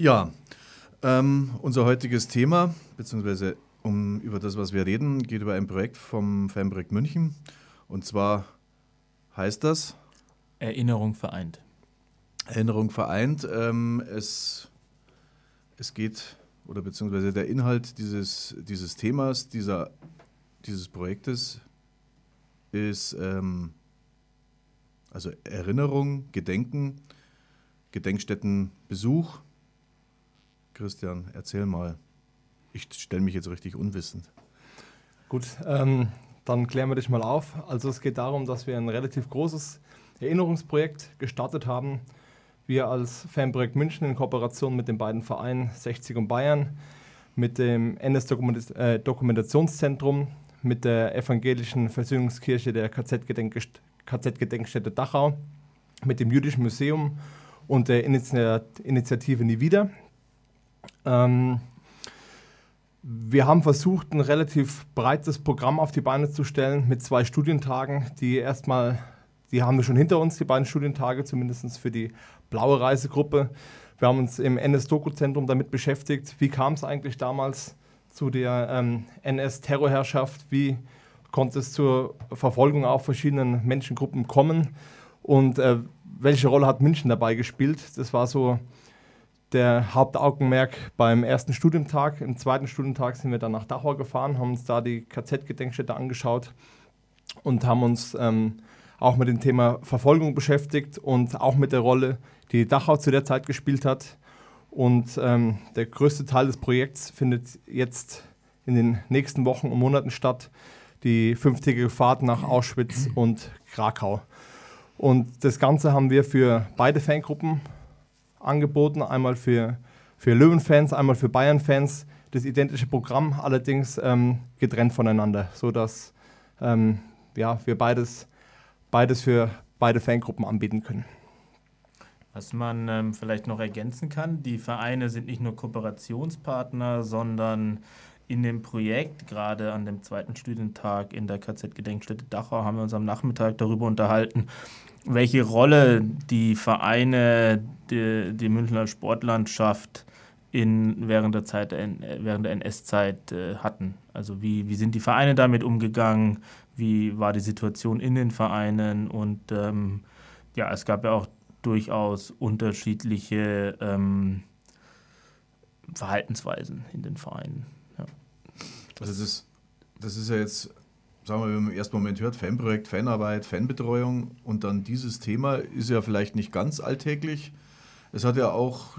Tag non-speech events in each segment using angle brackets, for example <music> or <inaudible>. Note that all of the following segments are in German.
Ja, ähm, unser heutiges Thema, beziehungsweise um, über das, was wir reden, geht über ein Projekt vom Fanprojekt München. Und zwar heißt das Erinnerung vereint. Erinnerung vereint. Ähm, es, es geht, oder beziehungsweise der Inhalt dieses, dieses Themas, dieser, dieses Projektes ist ähm, also Erinnerung, Gedenken, Gedenkstättenbesuch Christian, erzähl mal. Ich stelle mich jetzt richtig unwissend. Gut, ähm, dann klären wir dich mal auf. Also es geht darum, dass wir ein relativ großes Erinnerungsprojekt gestartet haben. Wir als Fanprojekt München in Kooperation mit den beiden Vereinen 60 und Bayern, mit dem NS-Dokumentationszentrum, äh, mit der evangelischen Versöhnungskirche der KZ-Gedenkstätte Dachau, mit dem Jüdischen Museum und der Initiative Nie wieder, ähm, wir haben versucht, ein relativ breites Programm auf die Beine zu stellen mit zwei Studientagen, die erstmal, die haben wir schon hinter uns, die beiden Studientage, zumindest für die blaue Reisegruppe. Wir haben uns im NS-Doku-Zentrum damit beschäftigt, wie kam es eigentlich damals zu der ähm, NS-Terrorherrschaft, wie konnte es zur Verfolgung auf verschiedenen Menschengruppen kommen und äh, welche Rolle hat München dabei gespielt. Das war so der Hauptaugenmerk beim ersten Studientag. Im zweiten Studientag sind wir dann nach Dachau gefahren, haben uns da die KZ-Gedenkstätte angeschaut und haben uns ähm, auch mit dem Thema Verfolgung beschäftigt und auch mit der Rolle, die Dachau zu der Zeit gespielt hat. Und ähm, der größte Teil des Projekts findet jetzt in den nächsten Wochen und Monaten statt, die fünftägige Fahrt nach Auschwitz und Krakau. Und das Ganze haben wir für beide Fangruppen angeboten, einmal für, für Löwen-Fans, einmal für Bayern-Fans. Das identische Programm allerdings ähm, getrennt voneinander, sodass ähm, ja, wir beides, beides für beide Fangruppen anbieten können. Was man ähm, vielleicht noch ergänzen kann, die Vereine sind nicht nur Kooperationspartner, sondern in dem Projekt, gerade an dem zweiten Studientag in der KZ-Gedenkstätte Dachau, haben wir uns am Nachmittag darüber unterhalten, welche Rolle die Vereine, die, die Münchner Sportlandschaft in, während der Zeit, während der NS-Zeit äh, hatten. Also wie, wie sind die Vereine damit umgegangen, wie war die Situation in den Vereinen und ähm, ja, es gab ja auch durchaus unterschiedliche ähm, Verhaltensweisen in den Vereinen. Ja. Also das, das ist ja jetzt sagen wir, wenn man im ersten Moment hört, Fanprojekt, Fanarbeit, Fanbetreuung und dann dieses Thema ist ja vielleicht nicht ganz alltäglich. Es hat ja auch,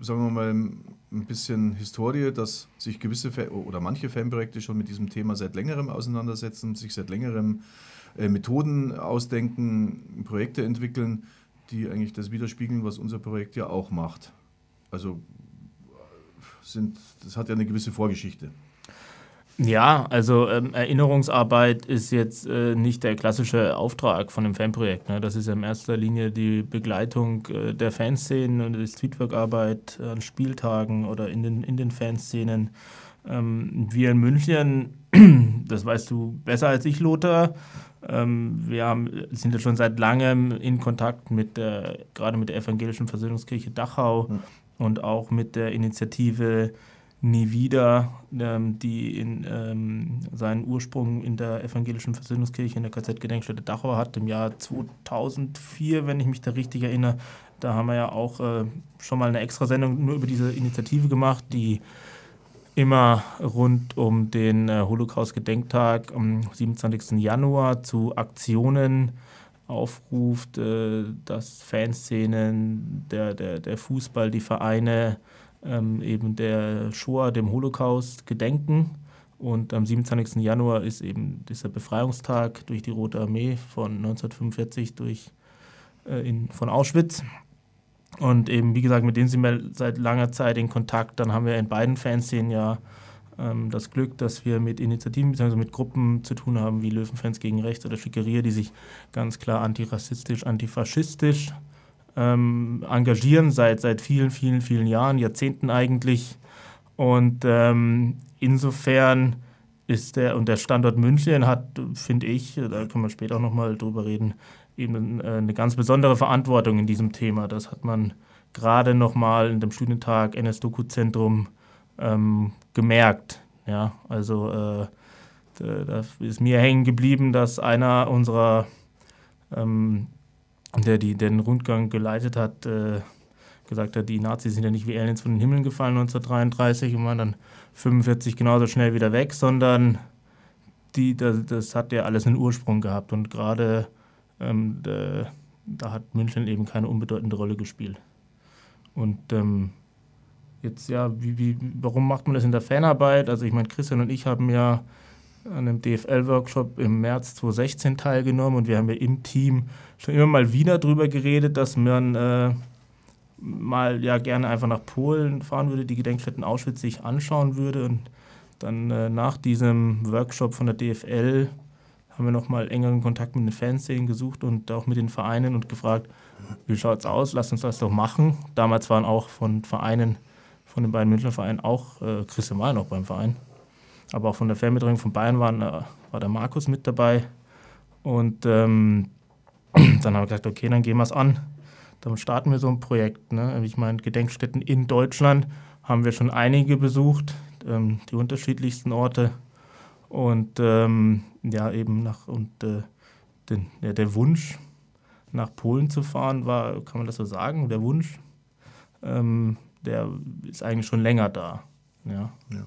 sagen wir mal, ein bisschen Historie, dass sich gewisse oder manche Fanprojekte schon mit diesem Thema seit längerem auseinandersetzen, sich seit längerem äh, Methoden ausdenken, Projekte entwickeln, die eigentlich das widerspiegeln, was unser Projekt ja auch macht. Also sind, das hat ja eine gewisse Vorgeschichte. Ja, also ähm, Erinnerungsarbeit ist jetzt äh, nicht der klassische Auftrag von einem Fanprojekt. Ne? Das ist in erster Linie die Begleitung äh, der Fanszenen und die Streetwork-Arbeit an Spieltagen oder in den, in den Fanszenen. Ähm, wir in München, <clears throat> das weißt du besser als ich, Lothar, ähm, wir haben, sind ja schon seit langem in Kontakt mit der, gerade mit der Evangelischen Versöhnungskirche Dachau mhm. und auch mit der Initiative nie wieder, ähm, die in, ähm, seinen Ursprung in der evangelischen Versöhnungskirche in der KZ-Gedenkstätte Dachau hat, im Jahr 2004, wenn ich mich da richtig erinnere. Da haben wir ja auch äh, schon mal eine extra Sendung nur über diese Initiative gemacht, die immer rund um den äh, Holocaust-Gedenktag am 27. Januar zu Aktionen aufruft, äh, dass Fanszenen, der, der, der Fußball, die Vereine, ähm, eben der Shoah, dem Holocaust, gedenken. Und am 27. Januar ist eben dieser Befreiungstag durch die Rote Armee von 1945 durch, äh, in, von Auschwitz. Und eben, wie gesagt, mit denen sind wir seit langer Zeit in Kontakt. Dann haben wir in beiden Fanszenen ja ähm, das Glück, dass wir mit Initiativen bzw. mit Gruppen zu tun haben, wie Löwenfans gegen Rechts oder Schickeria, die sich ganz klar antirassistisch, antifaschistisch ähm, engagieren seit, seit vielen, vielen, vielen Jahren, Jahrzehnten eigentlich. Und ähm, insofern ist der, und der Standort München hat, finde ich, da können wir später auch nochmal drüber reden, eben äh, eine ganz besondere Verantwortung in diesem Thema. Das hat man gerade nochmal in dem Studientag NS-Doku-Zentrum ähm, gemerkt. Ja, also äh, da ist mir hängen geblieben, dass einer unserer, ähm, der die, den Rundgang geleitet hat, äh, gesagt hat, die Nazis sind ja nicht wie Aliens von den Himmeln gefallen 1933 und waren dann 45 genauso schnell wieder weg, sondern die, das, das hat ja alles einen Ursprung gehabt und gerade ähm, da, da, hat München eben keine unbedeutende Rolle gespielt. Und ähm, jetzt ja, wie, wie, warum macht man das in der Fanarbeit? Also ich meine, Christian und ich haben ja an einem DFL-Workshop im März 2016 teilgenommen und wir haben ja im Team schon immer mal wieder darüber geredet, dass man äh, mal ja gerne einfach nach Polen fahren würde, die Gedenkstätten Auschwitz sich anschauen würde und dann äh, nach diesem Workshop von der DFL haben wir nochmal engeren Kontakt mit den Fanszenen gesucht und auch mit den Vereinen und gefragt, wie schaut es aus, lasst uns das doch machen. Damals waren auch von Vereinen, von den beiden Münchner Vereinen auch, äh, Christian war noch beim Verein, aber auch von der Fanbetreuung von Bayern waren, äh, war der Markus mit dabei. Und ähm, <clears throat> dann haben wir gesagt, okay, dann gehen wir es an. Dann starten wir so ein Projekt. Ne? Ich meine, Gedenkstätten in Deutschland haben wir schon einige besucht, ähm, die unterschiedlichsten Orte. Und ähm, ja, eben nach und äh, den, ja, der Wunsch, nach Polen zu fahren, war, kann man das so sagen, der Wunsch, ähm, der ist eigentlich schon länger da. Ja. ja.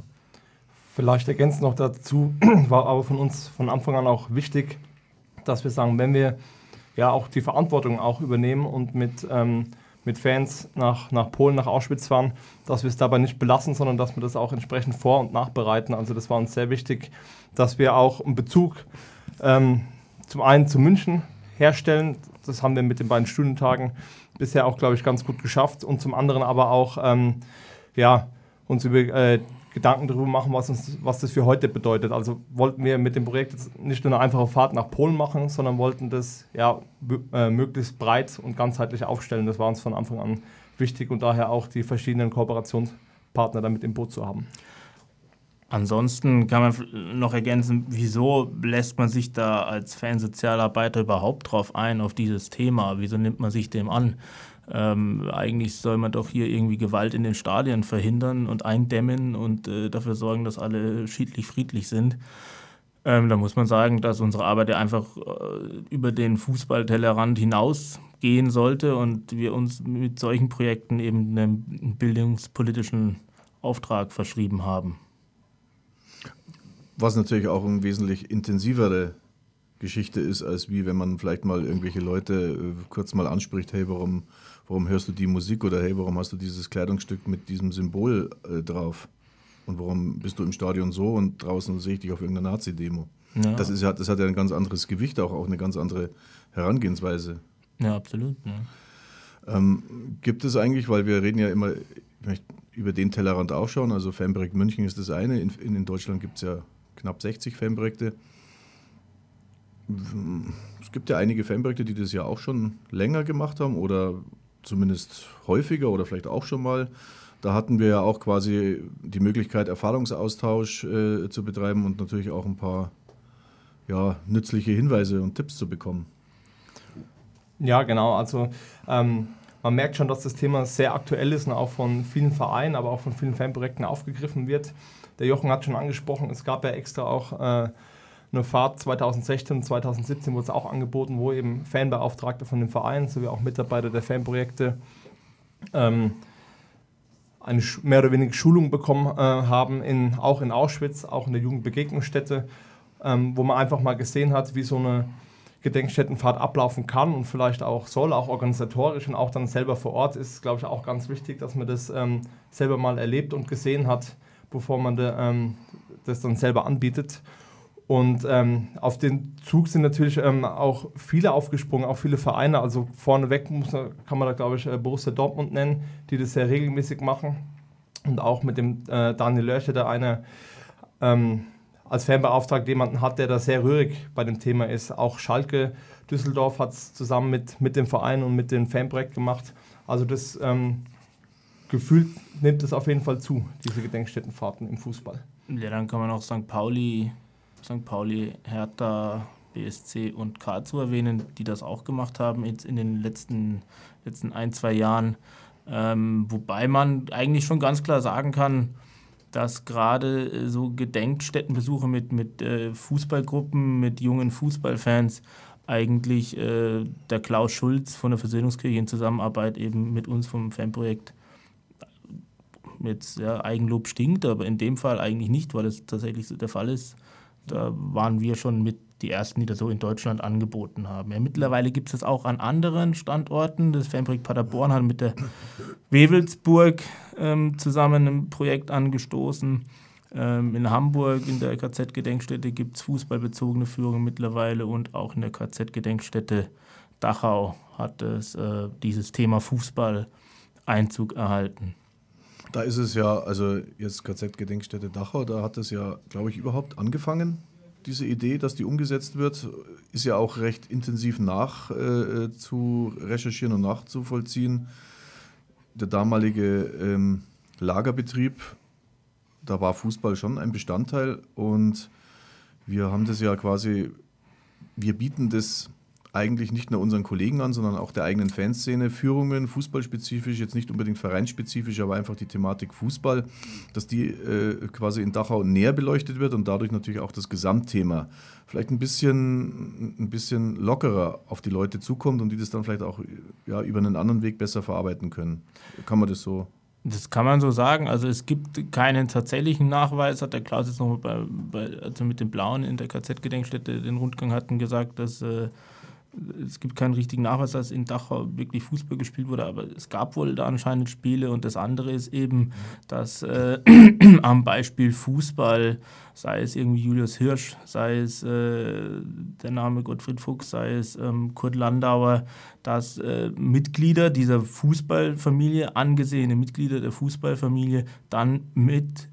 Vielleicht ergänzend noch dazu, <clears throat> war aber von uns von Anfang an auch wichtig, dass wir sagen, wenn wir ja auch die Verantwortung auch übernehmen und mit, ähm, mit Fans nach, nach Polen, nach Auschwitz fahren, dass wir es dabei nicht belassen, sondern dass wir das auch entsprechend vor- und nachbereiten. Also das war uns sehr wichtig, dass wir auch einen Bezug ähm, zum einen zu München herstellen. Das haben wir mit den beiden Studientagen bisher auch, glaube ich, ganz gut geschafft. Und zum anderen aber auch ähm, ja, uns über äh, Gedanken darüber machen, was, uns, was das für heute bedeutet. Also wollten wir mit dem Projekt nicht nur eine einfache Fahrt nach Polen machen, sondern wollten das ja, äh, möglichst breit und ganzheitlich aufstellen. Das war uns von Anfang an wichtig und daher auch die verschiedenen Kooperationspartner damit im Boot zu haben. Ansonsten kann man noch ergänzen, wieso lässt man sich da als Fansozialarbeiter überhaupt drauf ein, auf dieses Thema? Wieso nimmt man sich dem an? Ähm, eigentlich soll man doch hier irgendwie Gewalt in den Stadien verhindern und eindämmen und äh, dafür sorgen, dass alle schiedlich friedlich sind. Ähm, da muss man sagen, dass unsere Arbeit ja einfach äh, über den Fußballtellerrand hinausgehen sollte und wir uns mit solchen Projekten eben einen bildungspolitischen Auftrag verschrieben haben. Was natürlich auch eine wesentlich intensivere Geschichte ist, als wie wenn man vielleicht mal irgendwelche Leute äh, kurz mal anspricht, hey, warum, warum hörst du die Musik oder hey, warum hast du dieses Kleidungsstück mit diesem Symbol äh, drauf? Und warum bist du im Stadion so und draußen sehe ich dich auf irgendeiner Nazi-Demo? Ja. Das, das hat ja ein ganz anderes Gewicht, auch, auch eine ganz andere Herangehensweise. Ja, absolut. Ja. Ähm, gibt es eigentlich, weil wir reden ja immer, ich möchte über den Tellerrand auch schauen, also Fanprojekt München ist das eine, in, in Deutschland gibt es ja knapp 60 Fanprojekte. Es gibt ja einige Fanprojekte, die das ja auch schon länger gemacht haben oder zumindest häufiger oder vielleicht auch schon mal. Da hatten wir ja auch quasi die Möglichkeit, Erfahrungsaustausch äh, zu betreiben und natürlich auch ein paar ja, nützliche Hinweise und Tipps zu bekommen. Ja, genau. Also ähm, man merkt schon, dass das Thema sehr aktuell ist und auch von vielen Vereinen, aber auch von vielen Fanprojekten aufgegriffen wird. Der Jochen hat schon angesprochen, es gab ja extra auch äh, eine Fahrt 2016 und 2017 wurde es auch angeboten, wo eben Fanbeauftragte von dem Verein sowie auch Mitarbeiter der Fanprojekte ähm, eine mehr oder weniger Schulung bekommen äh, haben, in, auch in Auschwitz, auch in der Jugendbegegnungsstätte, ähm, wo man einfach mal gesehen hat, wie so eine Gedenkstättenfahrt ablaufen kann und vielleicht auch soll, auch organisatorisch und auch dann selber vor Ort ist, glaube ich, auch ganz wichtig, dass man das ähm, selber mal erlebt und gesehen hat, bevor man de, ähm, das dann selber anbietet. Und ähm, auf den Zug sind natürlich ähm, auch viele aufgesprungen, auch viele Vereine. Also vorneweg muss, kann man da, glaube ich, äh, Borussia Dortmund nennen, die das sehr regelmäßig machen. Und auch mit dem äh, Daniel Lörche, der eine ähm, als Fanbeauftragter jemanden hat, der da sehr rührig bei dem Thema ist. Auch Schalke Düsseldorf hat es zusammen mit, mit dem Verein und mit dem Fanprojekt gemacht. Also das ähm, Gefühl nimmt es auf jeden Fall zu, diese Gedenkstättenfahrten im Fußball. Ja, dann kann man auch St. Pauli St. Pauli, Hertha, BSC und Karlsruhe erwähnen, die das auch gemacht haben jetzt in den letzten, letzten ein, zwei Jahren. Ähm, wobei man eigentlich schon ganz klar sagen kann, dass gerade äh, so Gedenkstättenbesuche mit, mit äh, Fußballgruppen, mit jungen Fußballfans eigentlich äh, der Klaus Schulz von der Versöhnungskirche in Zusammenarbeit eben mit uns vom Fanprojekt jetzt ja, Eigenlob stinkt, aber in dem Fall eigentlich nicht, weil es tatsächlich so der Fall ist. Da waren wir schon mit die ersten, die das so in Deutschland angeboten haben. Ja, mittlerweile gibt es das auch an anderen Standorten. Das Fanprojekt Paderborn hat mit der Wewelsburg ähm, zusammen ein Projekt angestoßen. Ähm, in Hamburg in der KZ-Gedenkstätte gibt es fußballbezogene Führungen mittlerweile und auch in der KZ-Gedenkstätte Dachau hat es äh, dieses Thema Fußball Einzug erhalten. Da ist es ja, also jetzt KZ-Gedenkstätte Dachau, da hat es ja, glaube ich, überhaupt angefangen diese Idee, dass die umgesetzt wird, ist ja auch recht intensiv nach äh, und nachzuvollziehen. Der damalige ähm, Lagerbetrieb, da war Fußball schon ein Bestandteil und wir haben das ja quasi, wir bieten das eigentlich nicht nur unseren Kollegen an, sondern auch der eigenen Fanszene Führungen, fußballspezifisch, jetzt nicht unbedingt vereinsspezifisch, aber einfach die Thematik Fußball, dass die äh, quasi in Dachau näher beleuchtet wird und dadurch natürlich auch das Gesamtthema vielleicht ein bisschen, ein bisschen lockerer auf die Leute zukommt und die das dann vielleicht auch ja, über einen anderen Weg besser verarbeiten können. Kann man das so das kann man so sagen. Also es gibt keinen tatsächlichen Nachweis, hat der Klaus jetzt noch bei, bei, also mit den Blauen in der KZ-Gedenkstätte den Rundgang hatten gesagt, dass äh, es gibt keinen richtigen Nachweis, dass in Dachau wirklich Fußball gespielt wurde, aber es gab wohl da anscheinend Spiele. Und das andere ist eben, dass äh, <clears throat> am Beispiel Fußball, sei es irgendwie Julius Hirsch, sei es äh, der Name Gottfried Fuchs, sei es ähm, Kurt Landauer, dass äh, Mitglieder dieser Fußballfamilie, angesehene Mitglieder der Fußballfamilie, dann mit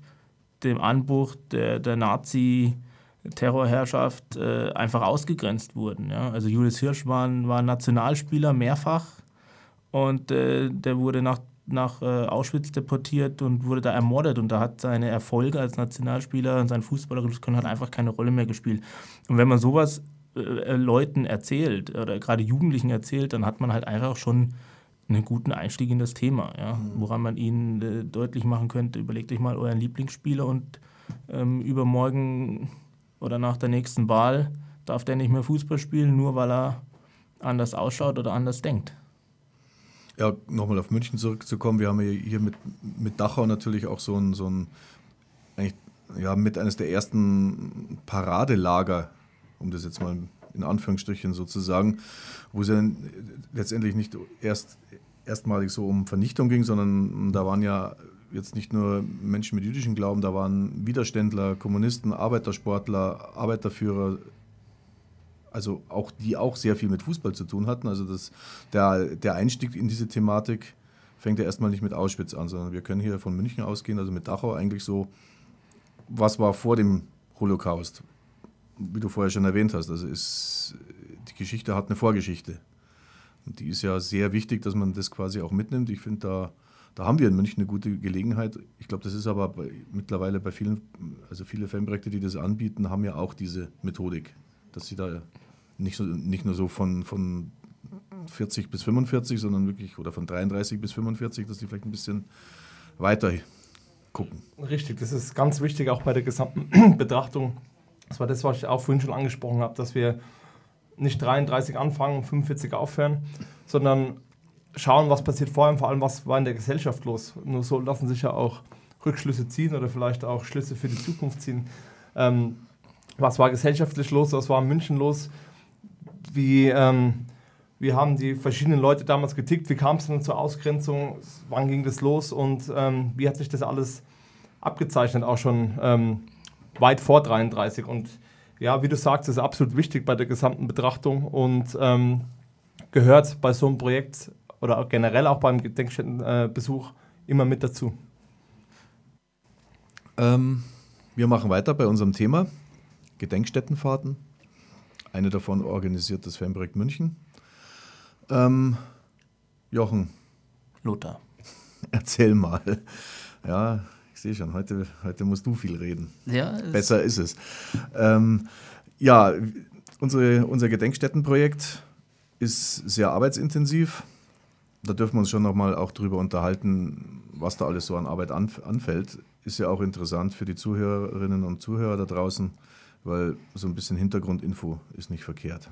dem Anbruch der, der Nazi- Terrorherrschaft äh, einfach ausgegrenzt wurden. Ja? Also Julius Hirsch war, war Nationalspieler mehrfach und äh, der wurde nach, nach äh, Auschwitz deportiert und wurde da ermordet und da hat seine Erfolge als Nationalspieler und sein fußballerisches Können hat einfach keine Rolle mehr gespielt. Und wenn man sowas äh, Leuten erzählt oder gerade Jugendlichen erzählt, dann hat man halt einfach schon einen guten Einstieg in das Thema, ja? Mhm. woran man ihnen äh, deutlich machen könnte, überlegt euch mal euren Lieblingsspieler und ähm, übermorgen oder nach der nächsten Wahl darf der nicht mehr Fußball spielen, nur weil er anders ausschaut oder anders denkt. Ja, nochmal auf München zurückzukommen. Wir haben hier mit, mit Dachau natürlich auch so ein, so ein eigentlich, ja, mit eines der ersten Paradelager, um das jetzt mal in Anführungsstrichen sozusagen, wo es ja letztendlich nicht erst erstmalig so um Vernichtung ging, sondern da waren ja jetzt nicht nur Menschen mit jüdischem Glauben, da waren Widerständler, Kommunisten, Arbeitersportler, Arbeiterführer, also auch die auch sehr viel mit Fußball zu tun hatten. Also das, der, der Einstieg in diese Thematik fängt ja erstmal nicht mit Auschwitz an, sondern wir können hier von München ausgehen, also mit Dachau eigentlich so, was war vor dem Holocaust? Wie du vorher schon erwähnt hast, also ist, die Geschichte hat eine Vorgeschichte. Und die ist ja sehr wichtig, dass man das quasi auch mitnimmt. Ich finde, da da haben wir in München eine gute Gelegenheit. Ich glaube, das ist aber bei, mittlerweile bei vielen, also viele Fanprojekte, die das anbieten, haben ja auch diese Methodik, dass sie da nicht, so, nicht nur so von, von 40 bis 45, sondern wirklich, oder von 33 bis 45, dass die vielleicht ein bisschen weiter gucken. Richtig, das ist ganz wichtig auch bei der gesamten <clears throat> Betrachtung. Das war das, was ich auch vorhin schon angesprochen habe, dass wir nicht 33 anfangen, 45 aufhören, sondern schauen, was passiert vorher und vor allem, was war in der Gesellschaft los. Nur so lassen sich ja auch Rückschlüsse ziehen oder vielleicht auch Schlüsse für die Zukunft ziehen. Ähm, was war gesellschaftlich los, was war in München los, wie, ähm, wie haben die verschiedenen Leute damals getickt, wie kam es denn zur Ausgrenzung, wann ging das los und ähm, wie hat sich das alles abgezeichnet, auch schon ähm, weit vor 33. Und ja, wie du sagst, ist absolut wichtig bei der gesamten Betrachtung und ähm, gehört bei so einem Projekt oder generell auch beim Gedenkstättenbesuch immer mit dazu? Ähm, wir machen weiter bei unserem Thema Gedenkstättenfahrten. Eine davon organisiert das Fanprojekt München. Ähm, Jochen. Lothar. <laughs> Erzähl mal. Ja, ich sehe schon, heute, heute musst du viel reden. Ja, Besser ist es. Ähm, ja, unsere, unser Gedenkstättenprojekt ist sehr arbeitsintensiv da dürfen wir uns schon nochmal auch drüber unterhalten, was da alles so an Arbeit anfällt. Ist ja auch interessant für die Zuhörerinnen und Zuhörer da draußen, weil so ein bisschen Hintergrundinfo ist nicht verkehrt.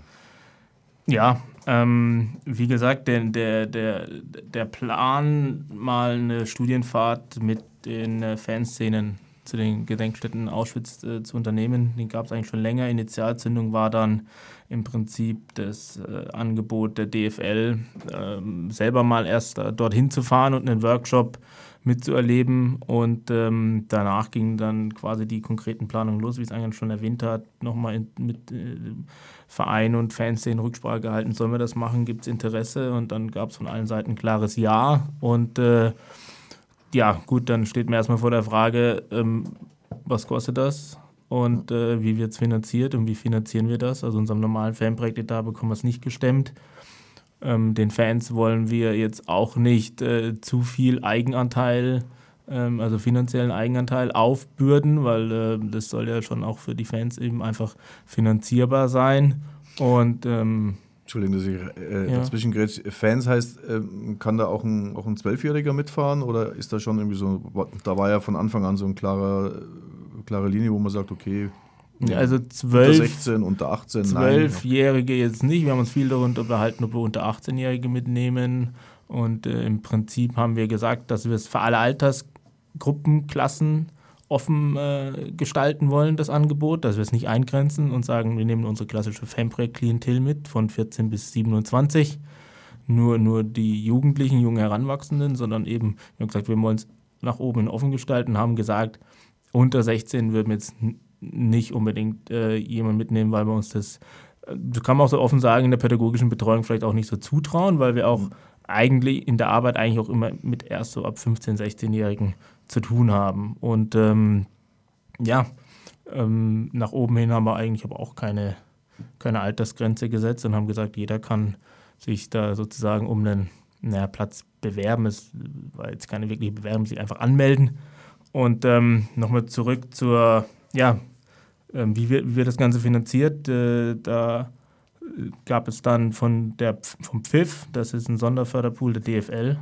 Ja, ähm, wie gesagt, der, der, der, der Plan, mal eine Studienfahrt mit den äh, Fanszenen zu den Gedenkstätten Auschwitz äh, zu unternehmen, den gab es eigentlich schon länger. Initialzündung war dann im Prinzip das äh, Angebot der DFL, äh, selber mal erst äh, dorthin zu fahren und einen Workshop mitzuerleben. Und ähm, danach gingen dann quasi die konkreten Planungen los, wie es eigentlich schon erwähnt hat, nochmal mit äh, Verein und Fanszenen Rücksprache gehalten, sollen wir das machen, gibt es Interesse? Und dann gab es von allen Seiten ein klares Ja. Und äh, ja, gut, dann steht mir erstmal vor der Frage, ähm, was kostet das? Und äh, wie wird es finanziert und wie finanzieren wir das? Also unserem normalen Fanprojekt da bekommen wir es nicht gestemmt. Ähm, den Fans wollen wir jetzt auch nicht äh, zu viel Eigenanteil, ähm, also finanziellen Eigenanteil aufbürden, weil äh, das soll ja schon auch für die Fans eben einfach finanzierbar sein. Und ähm, Entschuldigung, dass ich äh, ja. dazwischen gerät. Fans heißt, äh, kann da auch ein, auch ein Zwölfjähriger mitfahren oder ist da schon irgendwie so, da war ja von Anfang an so eine klare, klare Linie, wo man sagt, okay, ja, also 12, unter 16, unter 18, 12-Jährige jetzt nicht. Wir haben uns viel darunter unterhalten, ob wir unter 18-Jährige mitnehmen. Und äh, im Prinzip haben wir gesagt, dass wir es für alle Altersgruppen, Klassen offen äh, gestalten wollen, das Angebot, dass wir es nicht eingrenzen und sagen, wir nehmen unsere klassische Fanprojekt-Klientel mit von 14 bis 27. Nur, nur die Jugendlichen, jungen Heranwachsenden, sondern eben, wir haben gesagt, wir wollen es nach oben offen gestalten, haben gesagt, unter 16 würden wir jetzt nicht unbedingt äh, jemanden mitnehmen, weil wir uns das, das kann man auch so offen sagen, in der pädagogischen Betreuung vielleicht auch nicht so zutrauen, weil wir auch mhm. eigentlich in der Arbeit eigentlich auch immer mit erst so ab 15-, 16-Jährigen zu tun haben. Und ähm, ja, ähm, nach oben hin haben wir eigentlich aber auch keine, keine Altersgrenze gesetzt und haben gesagt, jeder kann sich da sozusagen um einen naja, Platz bewerben. Es war jetzt keine wirkliche Bewerbung, sich einfach anmelden. Und ähm, nochmal zurück zur ja, ähm, wie, wird, wie wird das Ganze finanziert? Äh, da gab es dann von der, vom Pfiff, das ist ein Sonderförderpool der DFL,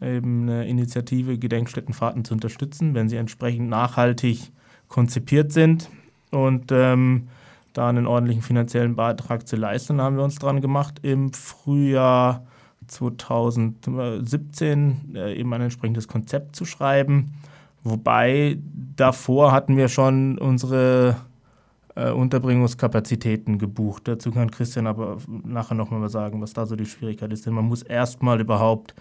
eben eine Initiative, Gedenkstättenfahrten zu unterstützen, wenn sie entsprechend nachhaltig konzipiert sind und ähm, da einen ordentlichen finanziellen Beitrag zu leisten, haben wir uns dran gemacht, im Frühjahr 2017 äh, eben ein entsprechendes Konzept zu schreiben. Wobei davor hatten wir schon unsere äh, Unterbringungskapazitäten gebucht. Dazu kann Christian aber nachher nochmal sagen, was da so die Schwierigkeit ist. Denn man muss erstmal überhaupt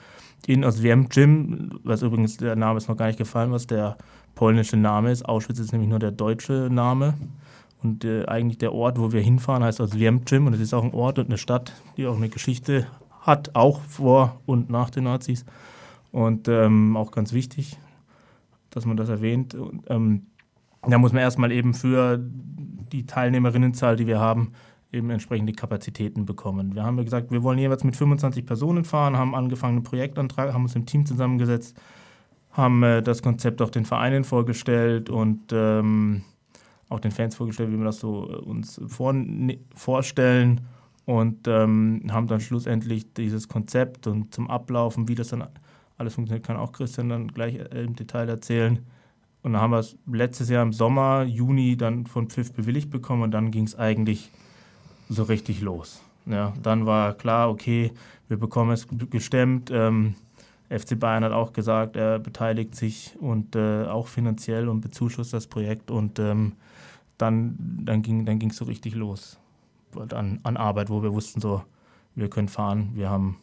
in Oswiem Gym, was übrigens der Name ist noch gar nicht gefallen, was der polnische Name ist. Auschwitz ist nämlich nur der deutsche Name. Und äh, eigentlich der Ort, wo wir hinfahren, heißt Oswiem Gym. Und es ist auch ein Ort und eine Stadt, die auch eine Geschichte hat, auch vor und nach den Nazis. Und ähm, auch ganz wichtig, dass man das erwähnt. Und, ähm, da muss man erstmal eben für die Teilnehmerinnenzahl, die wir haben, eben entsprechende Kapazitäten bekommen. Wir haben gesagt, wir wollen jeweils mit 25 Personen fahren, haben angefangen einen Projektantrag, haben uns im Team zusammengesetzt, haben äh, das Konzept auch den Vereinen vorgestellt und ähm, auch den Fans vorgestellt, wie wir das so äh, uns vor, ne, vorstellen und ähm, haben dann schlussendlich dieses Konzept und zum Ablaufen, wie das dann alles funktioniert, kann auch Christian dann gleich äh, im Detail erzählen. Und dann haben wir es letztes Jahr im Sommer, Juni, dann von Pfiff bewilligt bekommen und dann ging es eigentlich so richtig los. Ja, dann war klar, okay, wir bekommen es gestemmt. Ähm, FC Bayern hat auch gesagt, er beteiligt sich und äh, auch finanziell und bezuschusst das Projekt. Und ähm, dann, dann ging es dann so richtig los an, an Arbeit, wo wir wussten, so, wir können fahren, wir haben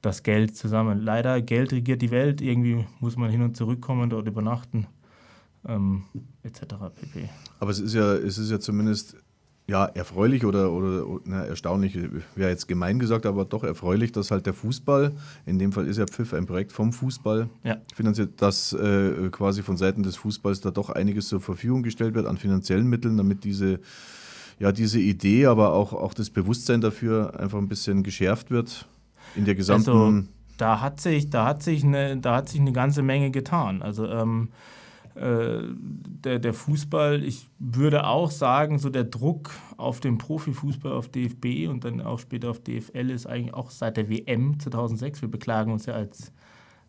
das Geld zusammen. Leider, Geld regiert die Welt. Irgendwie muss man hin und zurück kommen, dort übernachten, ähm, etc. pp. Aber es ist ja, es ist ja zumindest ja, erfreulich oder, oder na, erstaunlich, wäre jetzt gemein gesagt, aber doch erfreulich, dass halt der Fußball, in dem Fall ist ja Pfiff ein Projekt vom Fußball, ja. finanziert, dass äh, quasi von Seiten des Fußballs da doch einiges zur Verfügung gestellt wird an finanziellen Mitteln, damit diese, ja, diese Idee, aber auch, auch das Bewusstsein dafür einfach ein bisschen geschärft wird in der gesamten. Also, da hat sich, da hat sich eine, da hat sich eine ganze Menge getan. Also ähm, äh, der, der Fußball, ich würde auch sagen, so der Druck auf den Profifußball, auf DFB und dann auch später auf DFL ist eigentlich auch seit der WM 2006. Wir beklagen uns ja als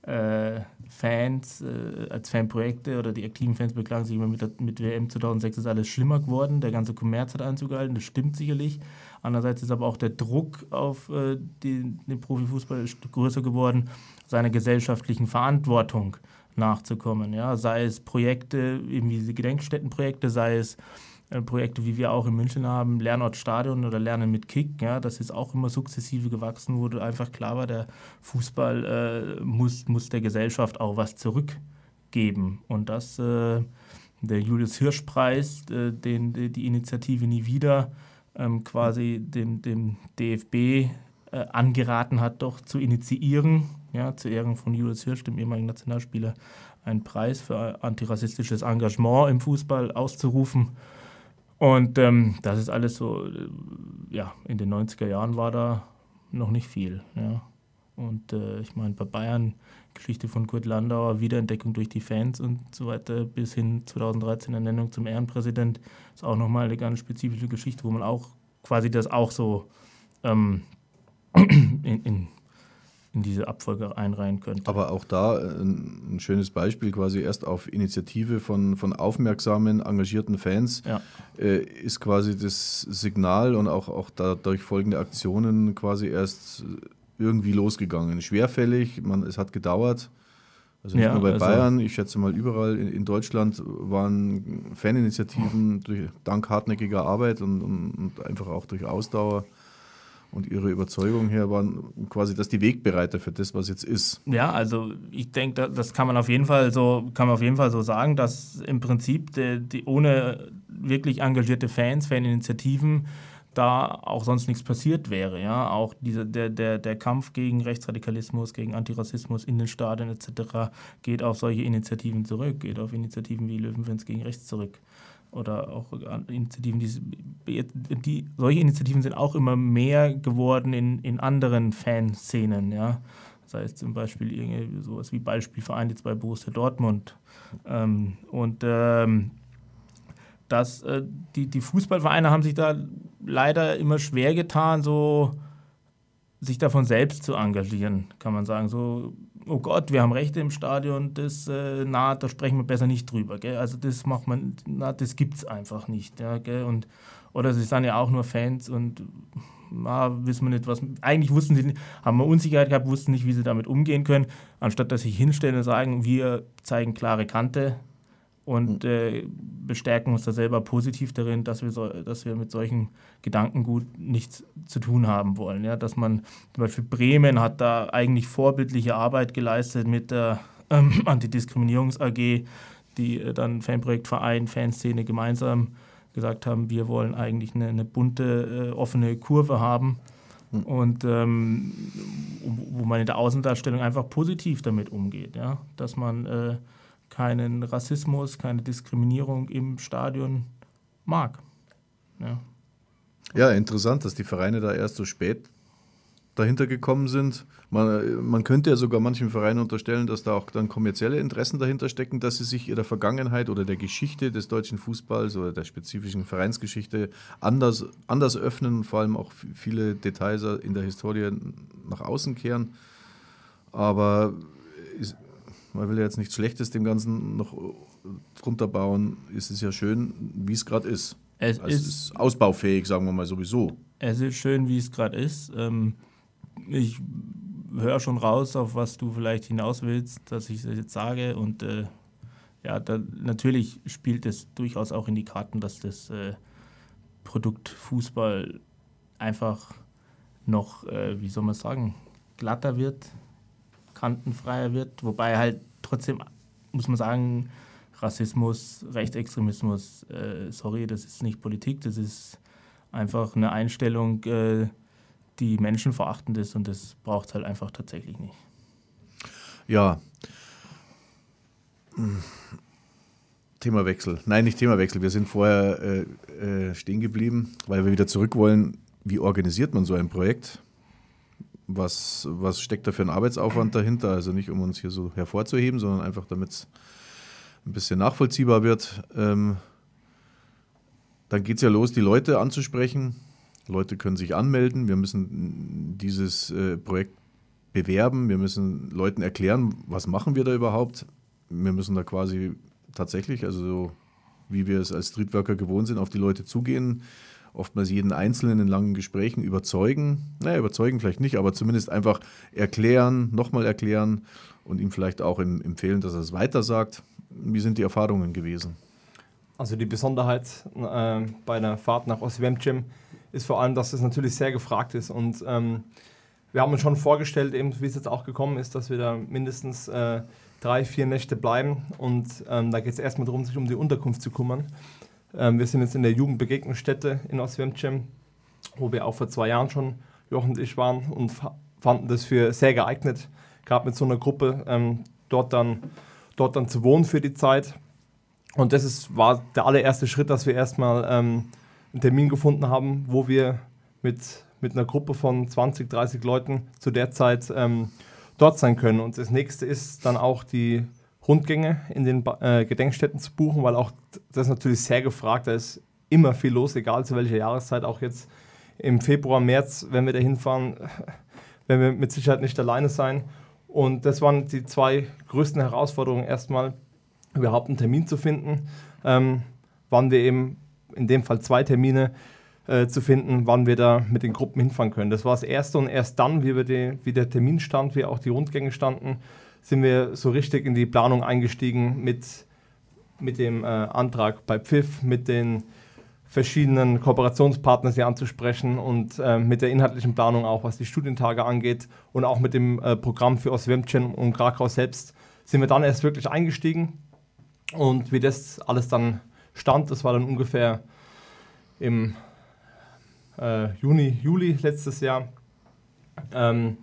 äh, Fans, äh, als Fanprojekte oder die aktiven Fans beklagen sich immer mit, mit WM 2006 ist alles schlimmer geworden, der ganze Kommerz hat Einzug gehalten, das stimmt sicherlich. Andererseits ist aber auch der Druck auf äh, den, den Profifußball größer geworden, seiner gesellschaftlichen Verantwortung nachzukommen. Ja? Sei es Projekte, eben diese Gedenkstättenprojekte, sei es äh, Projekte, wie wir auch in München haben, Lernort Stadion oder Lernen mit Kick. Ja? Das ist auch immer sukzessive gewachsen, wo einfach klar war, der Fußball äh, muss, muss der Gesellschaft auch was zurückgeben. Und das, äh, der Julius Hirsch-Preis, äh, den, die Initiative Nie wieder, ähm, quasi dem, dem DFB äh, angeraten hat, doch zu initiieren ja, zu Ehren von Julius Hirsch, dem ehemaligen Nationalspieler, einen Preis für antirassistisches Engagement im Fußball auszurufen. Und ähm, das ist alles so, äh, ja, in den 90er Jahren war da noch nicht viel. Ja. Und äh, ich meine, bei Bayern, Geschichte von Kurt Landauer, Wiederentdeckung durch die Fans und so weiter, bis hin 2013 Ernennung zum Ehrenpräsident, ist auch nochmal eine ganz spezifische Geschichte, wo man auch quasi das auch so ähm, <clears throat> in, in in diese Abfolge einreihen könnte. Aber auch da äh, ein, ein, schönes Beispiel, quasi erst auf Initiative von, von aufmerksamen, engagierten Fans ja. äh, ist quasi das Signal und auch, auch dadurch folgende Aktionen quasi erst irgendwie losgegangen. Schwerfällig, man, es hat gedauert. Also nicht ja, nur bei also Bayern, ich schätze mal überall in, in Deutschland waren Faninitiativen durch, dank hartnäckiger Arbeit und, und, und einfach auch durch Ausdauer und ihre Überzeugung her waren quasi das die Wegbereiter für das, was jetzt ist. Ja, also ich denke, das kann man auf jeden Fall so, kann man auf jeden Fall so sagen, dass im Prinzip die, die ohne wirklich engagierte Fans, Faninitiativen, da auch sonst nichts passiert wäre. Ja? Auch diese, der, der, der Kampf gegen Rechtsradikalismus, gegen Antirassismus in den Stadien etc. geht auf solche Initiativen zurück, geht auf Initiativen wie Löwenfans gegen Rechts zurück oder auch Initiativen, die, die, solche Initiativen sind auch immer mehr geworden in, in anderen Fanszenen, ja. Sei es zum Beispiel irgendwie sowas wie Beispielverein jetzt bei Borussia Dortmund. Ähm, und ähm, das, äh, die, die Fußballvereine haben sich da leider immer schwer getan, so sich davon selbst zu engagieren, kann man sagen. So oh Gott, wir haben Rechte im Stadion, das, äh, na, da sprechen wir besser nicht drüber. Gell? Also das macht man, na, das gibt es einfach nicht. Ja, gell? Und, oder sie sind ja auch nur Fans und na, wissen wir nicht, was. Eigentlich wussten sie, haben wir Unsicherheit gehabt, wussten nicht, wie sie damit umgehen können. Anstatt dass sie hinstellen und sagen, wir zeigen klare Kante, und äh, bestärken uns da selber positiv darin, dass wir, so, dass wir mit solchen Gedankengut nichts zu tun haben wollen. Ja? Dass man zum Beispiel Bremen hat da eigentlich vorbildliche Arbeit geleistet mit der ähm, Antidiskriminierungs AG, die äh, dann Fanprojekt Verein, Fanszene gemeinsam gesagt haben, wir wollen eigentlich eine, eine bunte, äh, offene Kurve haben. Hm. Und ähm, wo man in der Außendarstellung einfach positiv damit umgeht, ja? dass man äh, keinen Rassismus, keine Diskriminierung im Stadion mag. Ja. ja, interessant, dass die Vereine da erst so spät dahinter gekommen sind. Man, man, könnte ja sogar manchen Vereinen unterstellen, dass da auch dann kommerzielle Interessen dahinter stecken, dass sie sich ihrer Vergangenheit oder der Geschichte des deutschen Fußballs oder der spezifischen Vereinsgeschichte anders, anders öffnen, vor allem auch viele Details in der Historie nach außen kehren. Aber man will ja jetzt nichts Schlechtes dem Ganzen noch drunter bauen, ist es ja schön, wie es gerade ist. Es also ist, ist, ausbaufähig, sagen wir mal sowieso. Es ist schön, wie es gerade ist. Ähm, ich höre schon raus, auf was du vielleicht hinaus willst, dass ich das jetzt sage. Und äh, ja, da, natürlich spielt es durchaus auch in die Karten, dass das äh, Produkt Fußball einfach noch, äh, wie soll man sagen, glatter wird, kantenfreier wird, wobei halt trotzdem, muss man sagen, Rassismus, Rechtsextremismus, äh, sorry, das ist nicht Politik, das ist einfach eine Einstellung, äh, die menschenverachtend ist und das braucht es halt einfach tatsächlich nicht. Ja. Themawechsel. Nein, nicht Themawechsel. Wir sind vorher äh, äh, stehen geblieben, weil wir wieder zurück wollen. Wie organisiert man so ein Projekt? Was, was steckt da für ein Arbeitsaufwand dahinter? Also nicht, um uns hier so hervorzuheben, sondern einfach, damit ein bisschen nachvollziehbar wird. Ähm, dann geht es ja los, die Leute anzusprechen. Leute können sich anmelden. Wir müssen dieses äh, Projekt bewerben. Wir müssen Leuten erklären, was machen wir da überhaupt. Wir müssen da quasi tatsächlich, also so wie wir es als Streetworker gewohnt sind, auf die Leute zugehen, oftmals jeden Einzelnen in langen Gesprächen überzeugen. Naja, überzeugen vielleicht nicht, aber zumindest einfach erklären, nochmal erklären und ihm vielleicht auch empfehlen, dass er es weiter sagt. Wie sind die Erfahrungen gewesen? Also die Besonderheit äh, bei einer Fahrt nach Oswiecim ist vor allem, dass es natürlich sehr gefragt ist. Und ähm, wir haben uns schon vorgestellt, eben wie es jetzt auch gekommen ist, dass wir da mindestens äh, drei, vier Nächte bleiben. Und ähm, da geht es erstmal darum, sich um die Unterkunft zu kümmern. Ähm, wir sind jetzt in der Jugendbegegnungsstätte in Oswiecim, wo wir auch vor zwei Jahren schon, Jochen und ich waren und fanden das für sehr geeignet, gerade mit so einer Gruppe ähm, dort, dann, dort dann zu wohnen für die Zeit. Und das ist, war der allererste Schritt, dass wir erstmal ähm, einen Termin gefunden haben, wo wir mit, mit einer Gruppe von 20, 30 Leuten zu der Zeit ähm, dort sein können. Und das nächste ist dann auch die Rundgänge in den äh, Gedenkstätten zu buchen, weil auch das natürlich sehr gefragt. Da ist immer viel los, egal zu welcher Jahreszeit. Auch jetzt im Februar, März, wenn wir da hinfahren, <laughs> werden wir mit Sicherheit nicht alleine sein. Und das waren die zwei größten Herausforderungen. Erstmal überhaupt einen Termin zu finden, ähm, wann wir eben in dem Fall zwei Termine äh, zu finden, wann wir da mit den Gruppen hinfahren können. Das war das Erste und erst dann, wie, wir die, wie der Termin stand, wie auch die Rundgänge standen, sind wir so richtig in die Planung eingestiegen mit, mit dem äh, Antrag bei Pfiff, mit den verschiedenen Kooperationspartnern sie anzusprechen und äh, mit der inhaltlichen Planung auch, was die Studientage angeht und auch mit dem äh, Programm für Oswiecim und Krakau selbst sind wir dann erst wirklich eingestiegen und wie das alles dann stand, das war dann ungefähr im äh, Juni, Juli letztes Jahr, ähm,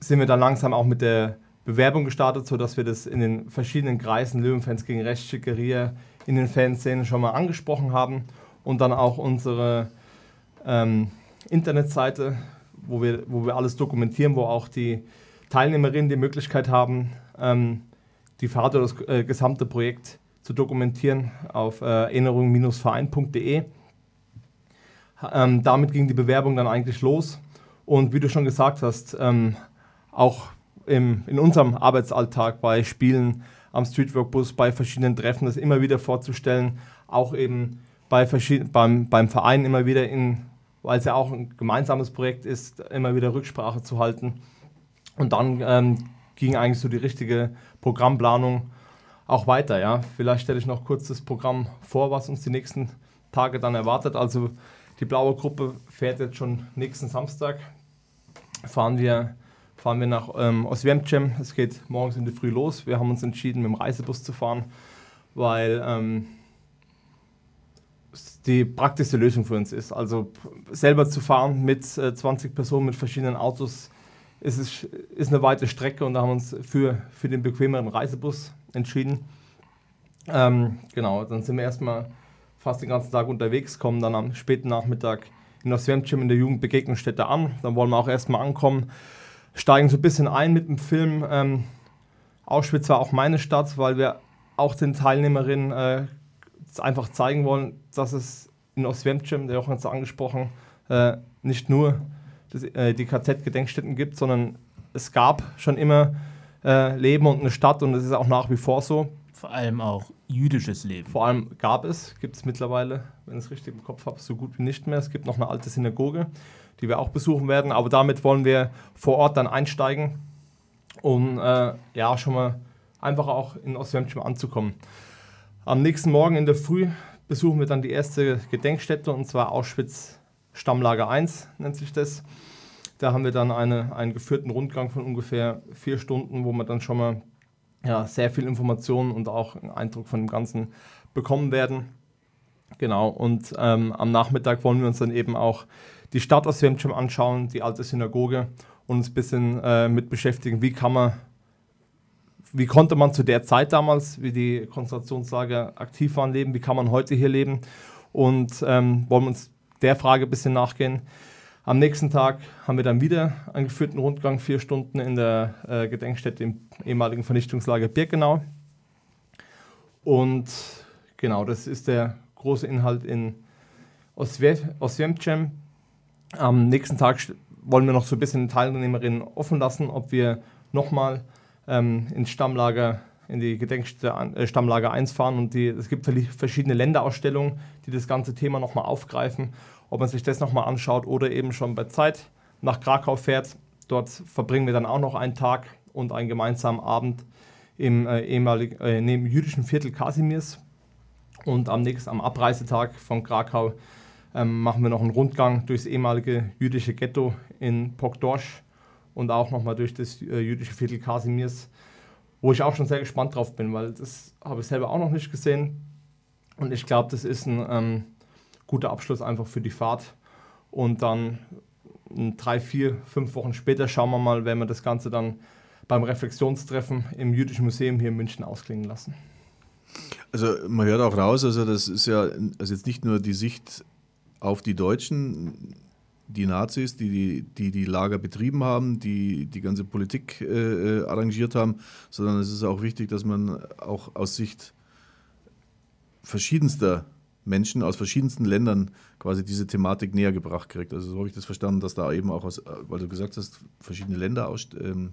sind wir dann langsam auch mit der Bewerbung gestartet, sodass wir das in den verschiedenen Kreisen, Löwenfans gegen Rechtsschickeria, in den Fanszenen schon mal angesprochen haben und dann auch unsere ähm, Internetseite, wo wir, wo wir alles dokumentieren, wo auch die Teilnehmerinnen die Möglichkeit haben, ähm, die Fahrt oder das äh, gesamte Projekt zu dokumentieren auf äh, erinnerung-verein.de. Ähm, damit ging die Bewerbung dann eigentlich los. Und wie du schon gesagt hast, ähm, auch im, in unserem Arbeitsalltag bei Spielen am Streetwork-Bus, bei verschiedenen Treffen, das immer wieder vorzustellen, auch eben bei beim, beim Verein immer wieder in, weil es ja auch ein gemeinsames Projekt ist, immer wieder Rücksprache zu halten. Und dann ähm, ging eigentlich so die richtige Programmplanung auch weiter. Ja. Vielleicht stelle ich noch kurz das Programm vor, was uns die nächsten Tage dann erwartet. Also die blaue Gruppe fährt jetzt schon nächsten Samstag. Fahren wir, fahren wir nach ähm, Oswiecim. Es geht morgens in der Früh los. Wir haben uns entschieden, mit dem Reisebus zu fahren, weil ähm, die praktischste Lösung für uns ist. Also selber zu fahren mit äh, 20 Personen mit verschiedenen Autos es ist, ist eine weite Strecke und da haben wir uns für, für den bequemeren Reisebus entschieden. Ähm, genau, dann sind wir erstmal fast den ganzen Tag unterwegs, kommen dann am späten Nachmittag in Oswiecim in der Jugendbegegnungsstätte an. Dann wollen wir auch erstmal ankommen, steigen so ein bisschen ein mit dem Film. Ähm, Auschwitz war auch meine Stadt, weil wir auch den Teilnehmerinnen äh, einfach zeigen wollen, dass es in Oswiecim, der Jochen hat es angesprochen, äh, nicht nur das, äh, die KZ-Gedenkstätten gibt, sondern es gab schon immer äh, Leben und eine Stadt und es ist auch nach wie vor so. Vor allem auch jüdisches Leben. Vor allem gab es, gibt es mittlerweile, wenn ich es richtig im Kopf habe, so gut wie nicht mehr. Es gibt noch eine alte Synagoge, die wir auch besuchen werden, aber damit wollen wir vor Ort dann einsteigen, um äh, ja schon mal einfach auch in Oswiecim anzukommen. Am nächsten Morgen in der Früh besuchen wir dann die erste Gedenkstätte und zwar Auschwitz Stammlager 1 nennt sich das. Da haben wir dann eine, einen geführten Rundgang von ungefähr vier Stunden, wo wir dann schon mal ja, sehr viel Informationen und auch einen Eindruck von dem Ganzen bekommen werden. Genau, und ähm, am Nachmittag wollen wir uns dann eben auch die Stadt aus Wemtschem anschauen, die alte Synagoge und uns ein bisschen äh, mit beschäftigen, wie kann man, wie konnte man zu der Zeit damals, wie die Konzentrationslager aktiv waren, leben, wie kann man heute hier leben und ähm, wollen uns der Frage ein bisschen nachgehen. Am nächsten Tag haben wir dann wieder einen geführten Rundgang, vier Stunden in der äh, Gedenkstätte im ehemaligen Vernichtungslager Birkenau. Und genau, das ist der große Inhalt in Oswiecim. Am nächsten Tag wollen wir noch so ein bisschen Teilnehmerinnen offen lassen, ob wir nochmal ähm, ins Stammlager, in die Gedenkstätte äh, Stammlager 1 fahren und die, es gibt verschiedene Länderausstellungen, die das ganze Thema nochmal aufgreifen, ob man sich das nochmal anschaut oder eben schon bei Zeit nach Krakau fährt. Dort verbringen wir dann auch noch einen Tag und einen gemeinsamen Abend im äh, ehemaligen äh, jüdischen Viertel Kasimirs. Und am nächsten, am Abreisetag von Krakau ähm, machen wir noch einen Rundgang durchs ehemalige jüdische Ghetto in Pokdorsch und auch nochmal durch das äh, jüdische Viertel Kasimirs, wo ich auch schon sehr gespannt drauf bin, weil das habe ich selber auch noch nicht gesehen. Und ich glaube, das ist ein ähm, guter Abschluss einfach für die Fahrt. Und dann drei, vier, fünf Wochen später schauen wir mal, wenn wir das Ganze dann beim Reflexionstreffen im Jüdischen Museum hier in München ausklingen lassen. Also man hört auch raus, also das ist ja also jetzt nicht nur die Sicht auf die Deutschen, die Nazis, die die, die, die Lager betrieben haben, die die ganze Politik äh, arrangiert haben, sondern es ist auch wichtig, dass man auch aus Sicht verschiedenster Menschen aus verschiedensten Ländern quasi diese Thematik näher gebracht kriegt. Also so habe ich das verstanden, dass da eben auch aus, weil du gesagt hast, verschiedene Länder aus, ähm,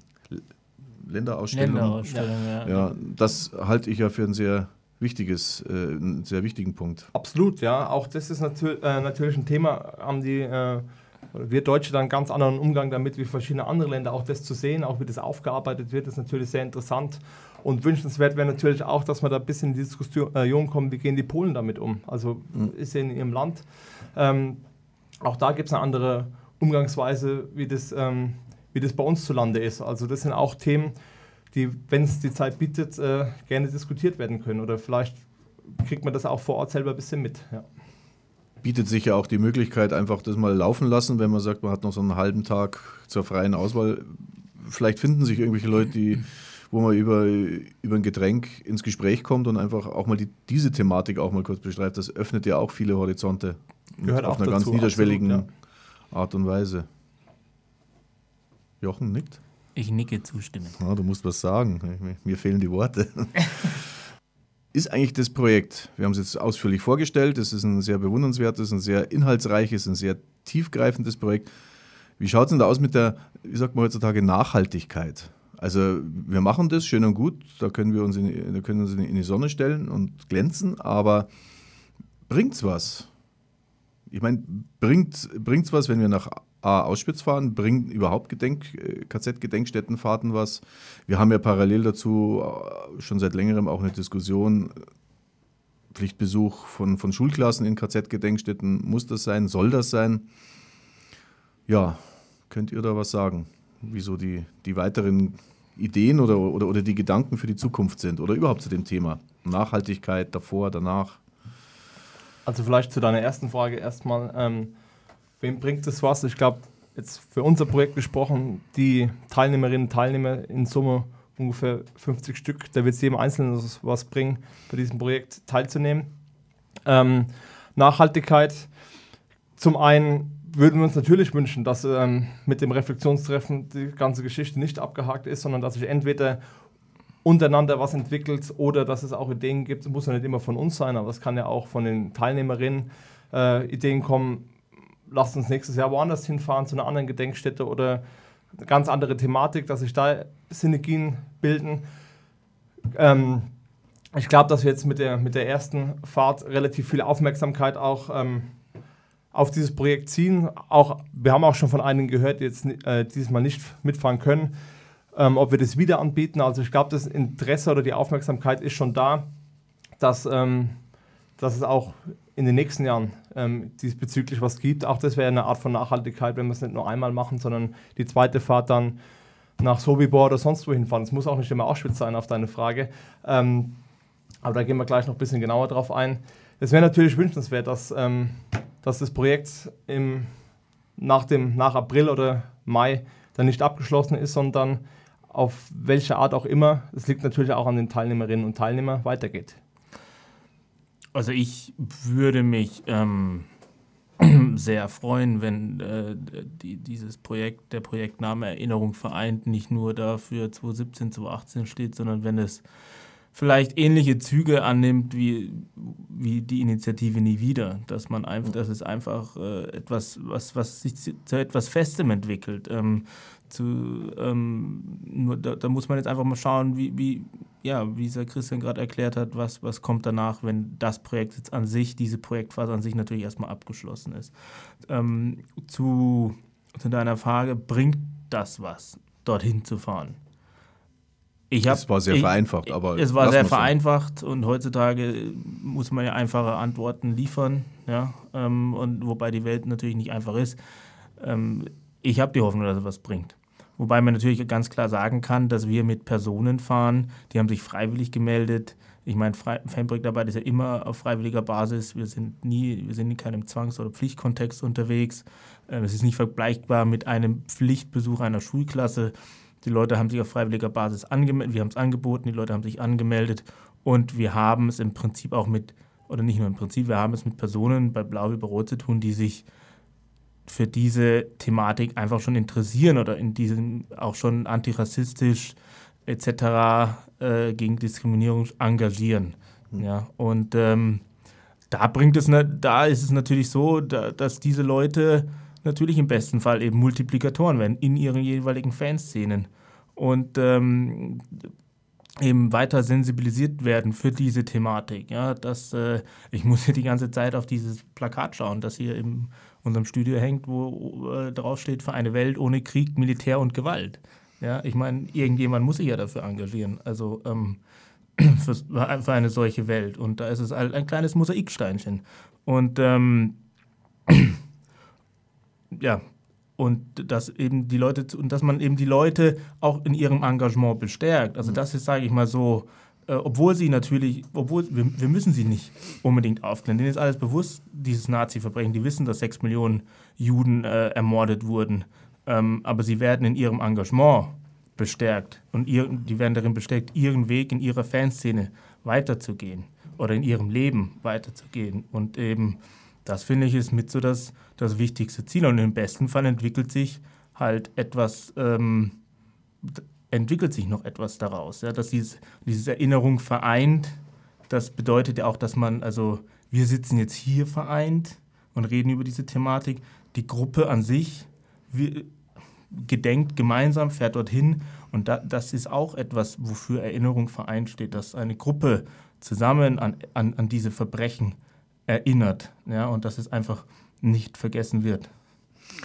Länderausstellungen. Länderausstellung, ja. ja. Das halte ich ja für ein sehr wichtiges, äh, einen sehr wichtigen Punkt. Absolut, ja. Auch das ist natür äh, natürlich ein Thema, haben die äh, wir Deutsche dann einen ganz anderen Umgang damit wie verschiedene andere Länder. Auch das zu sehen, auch wie das aufgearbeitet wird, ist natürlich sehr interessant. Und wünschenswert wäre natürlich auch, dass wir da ein bisschen in die Diskussion kommen, wie gehen die Polen damit um? Also mhm. ist ja in ihrem Land. Ähm, auch da gibt es eine andere Umgangsweise, wie das ähm, wie das bei uns zu Lande ist. Also das sind auch Themen, die, wenn es die Zeit bietet, äh, gerne diskutiert werden können. Oder vielleicht kriegt man das auch vor Ort selber ein bisschen mit. Ja. Bietet sich ja auch die Möglichkeit, einfach das mal laufen lassen, wenn man sagt, man hat noch so einen halben Tag zur freien Auswahl. Vielleicht finden sich irgendwelche Leute, die, wo man über, über ein Getränk ins Gespräch kommt und einfach auch mal die, diese Thematik auch mal kurz beschreibt. Das öffnet ja auch viele Horizonte. Gehört auf einer dazu, ganz niederschwelligen absolut, ja. Art und Weise. Jochen nickt. Ich nicke zustimmend. Ah, du musst was sagen. Mir fehlen die Worte. <laughs> ist eigentlich das Projekt? Wir haben es jetzt ausführlich vorgestellt. Es ist ein sehr bewundernswertes, ein sehr inhaltsreiches, ein sehr tiefgreifendes Projekt. Wie schaut es denn da aus mit der, wie sagt man heutzutage, Nachhaltigkeit? Also wir machen das schön und gut, da können wir uns in, da können wir uns in die Sonne stellen und glänzen, aber bringt es was? Ich meine, bringt es was, wenn wir nach A, Auschwitz fahren, bringen überhaupt Gedenk, äh, KZ-Gedenkstättenfahrten was. Wir haben ja parallel dazu äh, schon seit längerem auch eine Diskussion, Pflichtbesuch von, von Schulklassen in KZ-Gedenkstätten, muss das sein, soll das sein? Ja, könnt ihr da was sagen, wieso die, die weiteren Ideen oder, oder, oder die Gedanken für die Zukunft sind oder überhaupt zu dem Thema? Nachhaltigkeit davor, danach? Also vielleicht zu deiner ersten Frage erstmal. Ähm, wem bringt das was? Ich glaube, jetzt für unser Projekt gesprochen, die Teilnehmerinnen und Teilnehmer in Summe ungefähr 50 Stück. Da wird es jedem Einzelnen was bringen, bei diesem Projekt teilzunehmen. Ähm, Nachhaltigkeit. Zum einen würden wir uns natürlich wünschen, dass ähm, mit dem Reflexionstreffen die ganze Geschichte nicht abgehakt ist, sondern dass sich entweder untereinander was entwickelt oder dass es auch Ideen gibt. Muss ja nicht immer von uns sein, aber es kann ja auch von den Teilnehmerinnen äh, Ideen kommen, lasst uns nächstes Jahr woanders hinfahren, zu einer anderen Gedenkstätte oder eine ganz andere Thematik, dass sich da Synergien bilden. Ähm, ich glaube, dass wir jetzt mit der, mit der ersten Fahrt relativ viel Aufmerksamkeit auch ähm, auf dieses Projekt ziehen. Auch, wir haben auch schon von einigen gehört, die jetzt äh, dieses Mal nicht mitfahren können, ähm, ob wir das wieder anbieten. Also ich glaube, das Interesse oder die Aufmerksamkeit ist schon da, dass, ähm, dass es auch in den nächsten Jahren ähm, diesbezüglich was gibt. Auch das wäre eine Art von Nachhaltigkeit, wenn wir es nicht nur einmal machen, sondern die zweite Fahrt dann nach Sobibor oder sonst wohin fahren. Es muss auch nicht immer Auschwitz sein, auf deine Frage. Ähm, aber da gehen wir gleich noch ein bisschen genauer drauf ein. Es wäre natürlich wünschenswert, dass, ähm, dass das Projekt im, nach, dem, nach April oder Mai dann nicht abgeschlossen ist, sondern auf welche Art auch immer, es liegt natürlich auch an den Teilnehmerinnen und Teilnehmern, weitergeht. Also ich würde mich ähm, <clears throat> sehr freuen, wenn äh, die, dieses Projekt, der Projektname Erinnerung vereint, nicht nur dafür 2017, 2018 steht, sondern wenn es vielleicht ähnliche Züge annimmt wie, wie die Initiative Nie wieder. Dass man einfach, dass es einfach äh, etwas, was, was sich zu etwas Festem entwickelt. Ähm, zu, ähm, nur da, da, muss man jetzt einfach mal schauen, wie, wie, ja, wie es Christian gerade erklärt hat, was, was kommt danach, wenn das Projekt jetzt an sich, diese Projektphase an sich natürlich erstmal abgeschlossen ist. Ähm, zu, zu deiner Frage, bringt das was, dorthin zu fahren? Ich hab, es war sehr ich, vereinfacht, aber. Es war sehr vereinfacht und heutzutage muss man ja einfache Antworten liefern, ja, ähm, und wobei die Welt natürlich nicht einfach ist. Ähm, ich habe die Hoffnung, dass es was bringt. Wobei man natürlich ganz klar sagen kann, dass wir mit Personen fahren, die haben sich freiwillig gemeldet. Ich meine, Fanprojektarbeit ist ja immer auf freiwilliger Basis. Wir sind nie, wir sind in keinem Zwangs- oder Pflichtkontext unterwegs. Ähm, es ist nicht vergleichbar mit einem Pflichtbesuch einer Schulklasse. Die Leute haben sich auf freiwilliger Basis angemeldet, wir haben es angeboten, die Leute haben sich angemeldet und wir haben es im Prinzip auch mit, oder nicht nur im Prinzip, wir haben es mit Personen bei Blau über Rot zu tun, die sich für diese Thematik einfach schon interessieren oder in diesem auch schon antirassistisch etc. Äh, gegen Diskriminierung engagieren. Mhm. Ja, und ähm, da bringt es, da ist es natürlich so, da, dass diese Leute natürlich im besten Fall eben Multiplikatoren werden in ihren jeweiligen Fanszenen und ähm, eben weiter sensibilisiert werden für diese Thematik. Ja, dass, äh, ich muss hier die ganze Zeit auf dieses Plakat schauen, das hier in unserem Studio hängt, wo äh, drauf steht, für eine Welt ohne Krieg, Militär und Gewalt. Ja, ich meine, irgendjemand muss sich ja dafür engagieren. Also ähm, <clears throat> für, für, eine solche Welt. Und da ist es halt ein kleines Mosaiksteinchen. Und ähm, <clears throat> ja, und dass eben die Leute und dass man eben die Leute auch in ihrem Engagement bestärkt. Also das ist, sage ich mal so, äh, obwohl sie natürlich, obwohl wir, wir, müssen sie nicht unbedingt aufklären. Denen ist alles bewusst, dieses Nazi-Verbrechen. Die wissen, dass sechs Millionen Juden äh, ermordet wurden. Ähm, aber sie werden in ihrem Engagement bestärkt und ihr, die werden darin bestärkt, ihren Weg in ihrer Fanszene weiterzugehen oder in ihrem Leben weiterzugehen und eben das finde ich ist mit so das, das wichtigste Ziel. Und im besten Fall entwickelt sich halt etwas, ähm, entwickelt sich noch etwas daraus. Ja? Dass dieses, diese Erinnerung vereint, das bedeutet ja auch, dass man, also wir sitzen jetzt hier vereint und reden über diese Thematik. Die Gruppe an sich wir, gedenkt gemeinsam, fährt dorthin. Und da, das ist auch etwas, wofür Erinnerung vereint steht, dass eine Gruppe zusammen an, an, an diese Verbrechen erinnert ja, und dass es einfach nicht vergessen wird.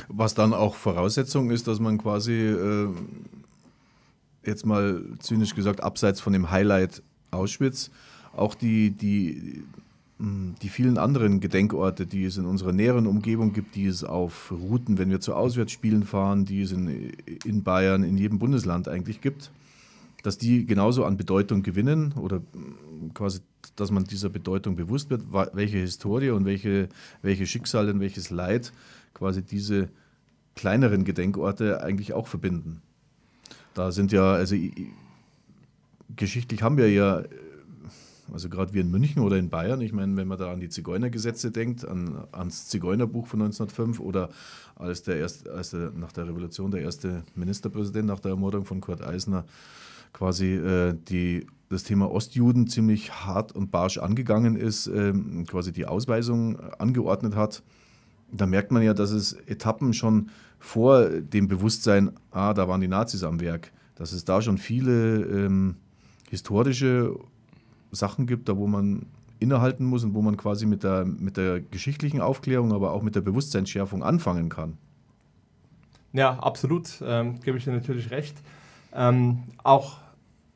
Was dann auch Voraussetzung ist, dass man quasi, äh, jetzt mal zynisch gesagt, abseits von dem Highlight Auschwitz, auch die, die, hm, die vielen anderen Gedenkorte, die es in unserer näheren Umgebung gibt, die es auf Routen, wenn wir zu Auswärtsspielen fahren, die es in, in Bayern, in jedem Bundesland eigentlich gibt, dass die genauso an Bedeutung gewinnen oder hm, quasi dass man dieser Bedeutung bewusst wird, welche Historie und welche, welche Schicksale und welches Leid quasi diese kleineren Gedenkorte eigentlich auch verbinden. Da sind ja, also geschichtlich haben wir ja, also gerade wir in München oder in Bayern, ich meine, wenn man da an die Zigeunergesetze denkt, an, ans Zigeunerbuch von 1905 oder als, der erst, als der, nach der Revolution der erste Ministerpräsident nach der Ermordung von Kurt Eisner quasi äh, die das Thema Ostjuden ziemlich hart und barsch angegangen ist, ähm, quasi die Ausweisung angeordnet hat, da merkt man ja, dass es Etappen schon vor dem Bewusstsein, ah, da waren die Nazis am Werk, dass es da schon viele ähm, historische Sachen gibt, da wo man innehalten muss und wo man quasi mit der, mit der geschichtlichen Aufklärung, aber auch mit der Bewusstseinsschärfung anfangen kann. Ja, absolut, ähm, gebe ich dir natürlich recht. Ähm, auch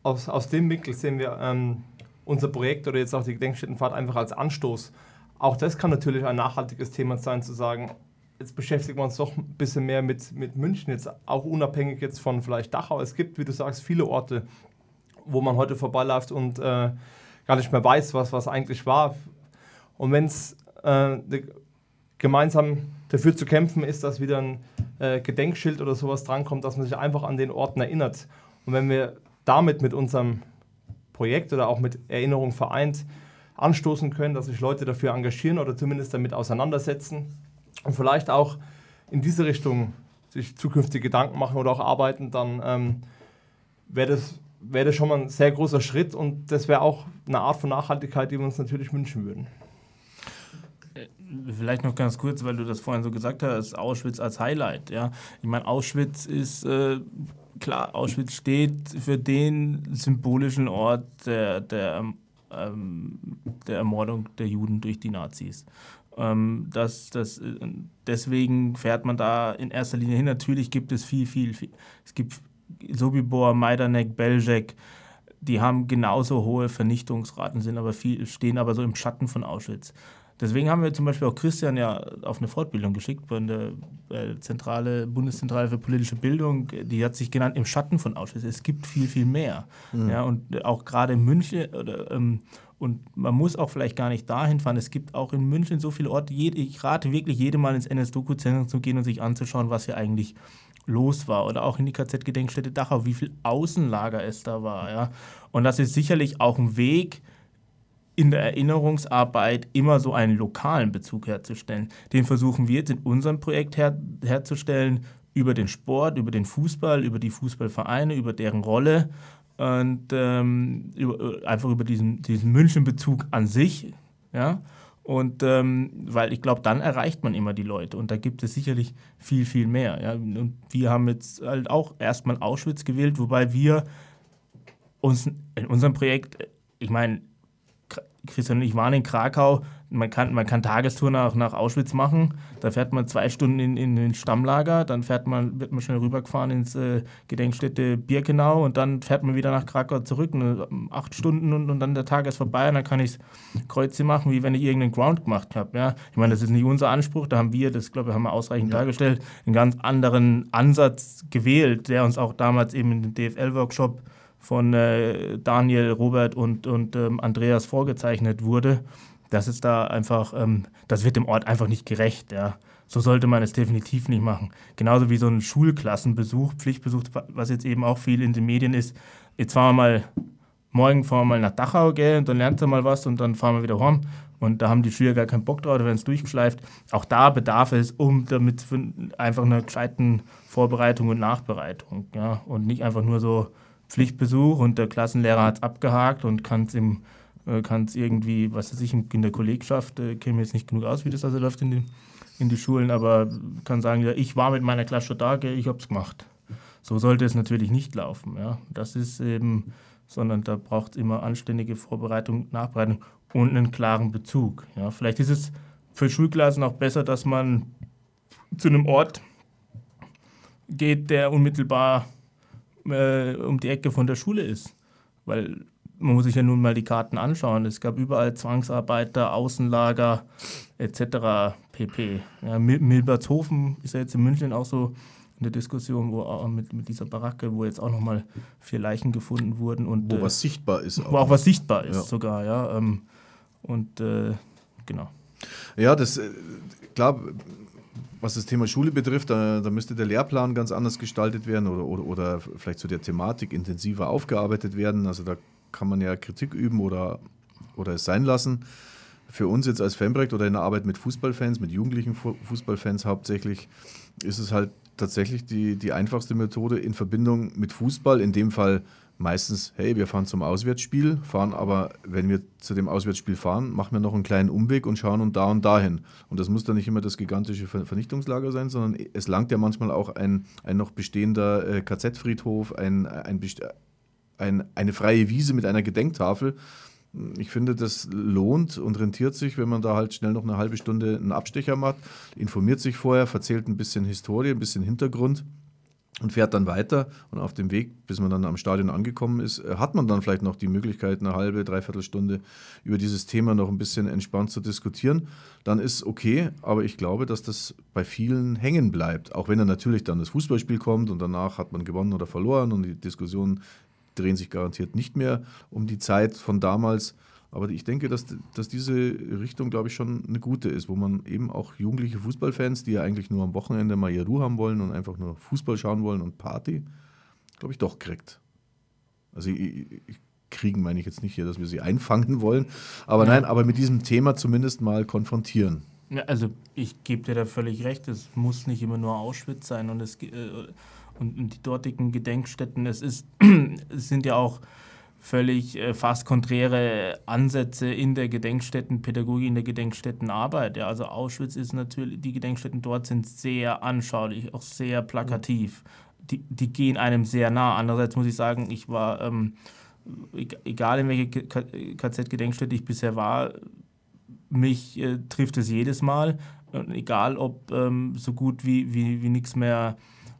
aus, aus dem Winkel sehen wir ähm, unser Projekt oder jetzt auch die Gedenkstättenfahrt einfach als Anstoß. Auch das kann natürlich ein nachhaltiges Thema sein, zu sagen, jetzt beschäftigen wir uns doch ein bisschen mehr mit, mit München, jetzt auch unabhängig jetzt von vielleicht Dachau. Es gibt, wie du sagst, viele Orte, wo man heute vorbeiläuft und äh, gar nicht mehr weiß, was, was eigentlich war. Und wenn es äh, gemeinsam dafür zu kämpfen ist, dass wieder ein äh, Gedenkschild oder sowas drankommt, dass man sich einfach an den Orten erinnert. Und wenn wir damit mit unserem Projekt oder auch mit Erinnerung vereint anstoßen können, dass sich Leute dafür engagieren oder zumindest damit auseinandersetzen und vielleicht auch in diese Richtung sich zukünftig Gedanken machen oder auch arbeiten, dann ähm, wäre das wäre das schon mal ein sehr großer Schritt und das wäre auch eine Art von Nachhaltigkeit, die wir uns natürlich wünschen würden. Vielleicht noch ganz kurz, weil du das vorhin so gesagt hast, Auschwitz als Highlight. Ja? Ich meine, Auschwitz ist, äh, klar, Auschwitz steht für den symbolischen Ort der, der, ähm, der Ermordung der Juden durch die Nazis. Ähm, das, das, äh, deswegen fährt man da in erster Linie hin. Natürlich gibt es viel, viel, viel. Es gibt Sobibor, Majdanek, Belzec, die haben genauso hohe Vernichtungsraten, sind aber viel, stehen aber so im Schatten von Auschwitz. Deswegen haben wir zum Beispiel auch Christian ja auf eine Fortbildung geschickt von der äh, Zentrale, Bundeszentrale für politische Bildung. Die hat sich genannt im Schatten von Auschwitz. Es gibt viel, viel mehr. Mhm. Ja, und auch gerade in München oder, ähm, und man muss auch vielleicht gar nicht dahin fahren. Es gibt auch in München so viele Orte. Ich rate wirklich jedem mal ins NS-Doku-Zentrum zu gehen und sich anzuschauen, was hier eigentlich los war. Oder auch in die KZ-Gedenkstätte Dachau, wie viel Außenlager es da war. Ja? Und das ist sicherlich auch ein Weg, in der Erinnerungsarbeit immer so einen lokalen Bezug herzustellen. Den versuchen wir jetzt in unserem Projekt her herzustellen über den Sport, über den Fußball, über die Fußballvereine, über deren Rolle und ähm, über, äh, einfach über diesen, diesen München-Bezug an sich. Ja? Und ähm, weil ich glaube, dann erreicht man immer die Leute und da gibt es sicherlich viel, viel mehr. Ja? Und wir haben jetzt halt auch erstmal Auschwitz gewählt, wobei wir uns in unserem Projekt, ich meine, Christian und ich waren in Krakau. Man kann, man kann Tagestour nach, nach Auschwitz machen. Da fährt man zwei Stunden in, in den Stammlager, dann fährt man, wird man schnell rübergefahren ins äh, Gedenkstätte Birkenau und dann fährt man wieder nach Krakau zurück. Ne, acht Stunden und, und dann der Tag ist vorbei und dann kann ich Kreuze machen, wie wenn ich irgendeinen Ground gemacht habe. Ja? Ich meine, das ist nicht unser Anspruch, da haben wir, das glaube ich, haben wir ausreichend ja. dargestellt, einen ganz anderen Ansatz gewählt, der uns auch damals eben in dem DFL-Workshop von äh, Daniel, Robert und, und ähm, Andreas vorgezeichnet wurde. Das ist da einfach, ähm, das wird dem Ort einfach nicht gerecht. Ja. So sollte man es definitiv nicht machen. Genauso wie so ein Schulklassenbesuch, Pflichtbesuch, was jetzt eben auch viel in den Medien ist. Jetzt fahren wir mal, morgen fahren wir mal nach Dachau, gell, und dann lernt ihr mal was und dann fahren wir wieder heim. Und da haben die Schüler gar keinen Bock drauf, da werden es durchgeschleift. Auch da bedarf es, um damit einfach einer gescheiten Vorbereitung und Nachbereitung. Ja. Und nicht einfach nur so, Pflichtbesuch und der Klassenlehrer hat es abgehakt und kann es im äh, irgendwie, was weiß ich, in der Kollegschaft, äh, mir jetzt nicht genug aus, wie das also läuft in, den, in die Schulen, aber kann sagen, ja, ich war mit meiner Klasse da, ich habe es gemacht. So sollte es natürlich nicht laufen. Ja. Das ist eben, sondern da braucht es immer anständige Vorbereitung, Nachbereitung und einen klaren Bezug. Ja. Vielleicht ist es für Schulklassen auch besser, dass man zu einem Ort geht, der unmittelbar äh, um die Ecke von der Schule ist. Weil man muss sich ja nun mal die Karten anschauen. Es gab überall Zwangsarbeiter, Außenlager etc. pp. Ja, Milbertshofen ist ja jetzt in München auch so in der Diskussion, wo auch mit, mit dieser Baracke, wo jetzt auch nochmal vier Leichen gefunden wurden. Und, wo äh, was sichtbar ist. Wo auch was sichtbar ist ja. sogar, ja. Ähm, und äh, genau. Ja, das, äh, klar, was das Thema Schule betrifft, da, da, müsste der Lehrplan ganz anders gestaltet werden oder, oder, oder vielleicht zu der Thematik intensiver aufgearbeitet werden. Also da kann man ja Kritik üben oder, oder es sein lassen. Für uns jetzt als Fanprojekt oder in der Arbeit mit Fußballfans, mit jugendlichen Fußballfans hauptsächlich, ist es halt tatsächlich die, die einfachste Methode in Verbindung mit Fußball, in dem Fall meistens, hey, wir fahren zum Auswärtsspiel, fahren aber, wenn wir zu dem Auswärtsspiel fahren, machen wir noch einen kleinen Umweg und schauen und da und dahin. Und das muss dann nicht immer das gigantische Vernichtungslager sein, sondern es langt ja manchmal auch ein, ein noch bestehender äh, KZ-Friedhof, ein, ein, ein, eine freie Wiese mit einer Gedenktafel. Ich finde, das lohnt und rentiert sich, wenn man da halt schnell noch eine halbe Stunde einen Abstecher macht, informiert sich vorher, erzählt ein bisschen Historie, ein bisschen Hintergrund und fährt dann weiter. Und auf dem Weg, bis man dann am Stadion angekommen ist, äh, hat man dann vielleicht noch die Möglichkeit, eine halbe, dreiviertel Stunde über dieses Thema noch ein bisschen entspannt zu diskutieren. Dann ist okay, aber ich glaube, dass das bei vielen hängen bleibt. Auch wenn dann natürlich dann das Fußballspiel kommt und danach hat man gewonnen oder verloren und die Diskussionen drehen sich garantiert nicht mehr um die Zeit von damals. Aber ich denke, dass, dass diese Richtung, glaube ich, schon eine gute ist, wo man eben auch jugendliche Fußballfans, die ja eigentlich nur am Wochenende mal ihre Ruhe haben wollen und einfach nur Fußball schauen wollen und Party, glaube ich, doch kriegt. Also ich, ich, kriegen meine ich jetzt nicht hier, dass wir sie einfangen wollen, aber ja. nein, aber mit diesem Thema zumindest mal konfrontieren. Ja, also ich gebe dir da völlig recht, es muss nicht immer nur Auschwitz sein und es, äh, und, und die dortigen Gedenkstätten. Es, ist, <clears throat> es sind ja auch völlig äh, fast konträre Ansätze in der Gedenkstättenpädagogik, in der Gedenkstättenarbeit. Ja, also Auschwitz ist natürlich, die Gedenkstätten dort sind sehr anschaulich, auch sehr plakativ. Die, die gehen einem sehr nah. Andererseits muss ich sagen, ich war, ähm, egal in welche KZ-Gedenkstätte ich bisher war, mich äh, trifft es jedes Mal. Und egal ob ähm, so gut wie, wie, wie nichts mehr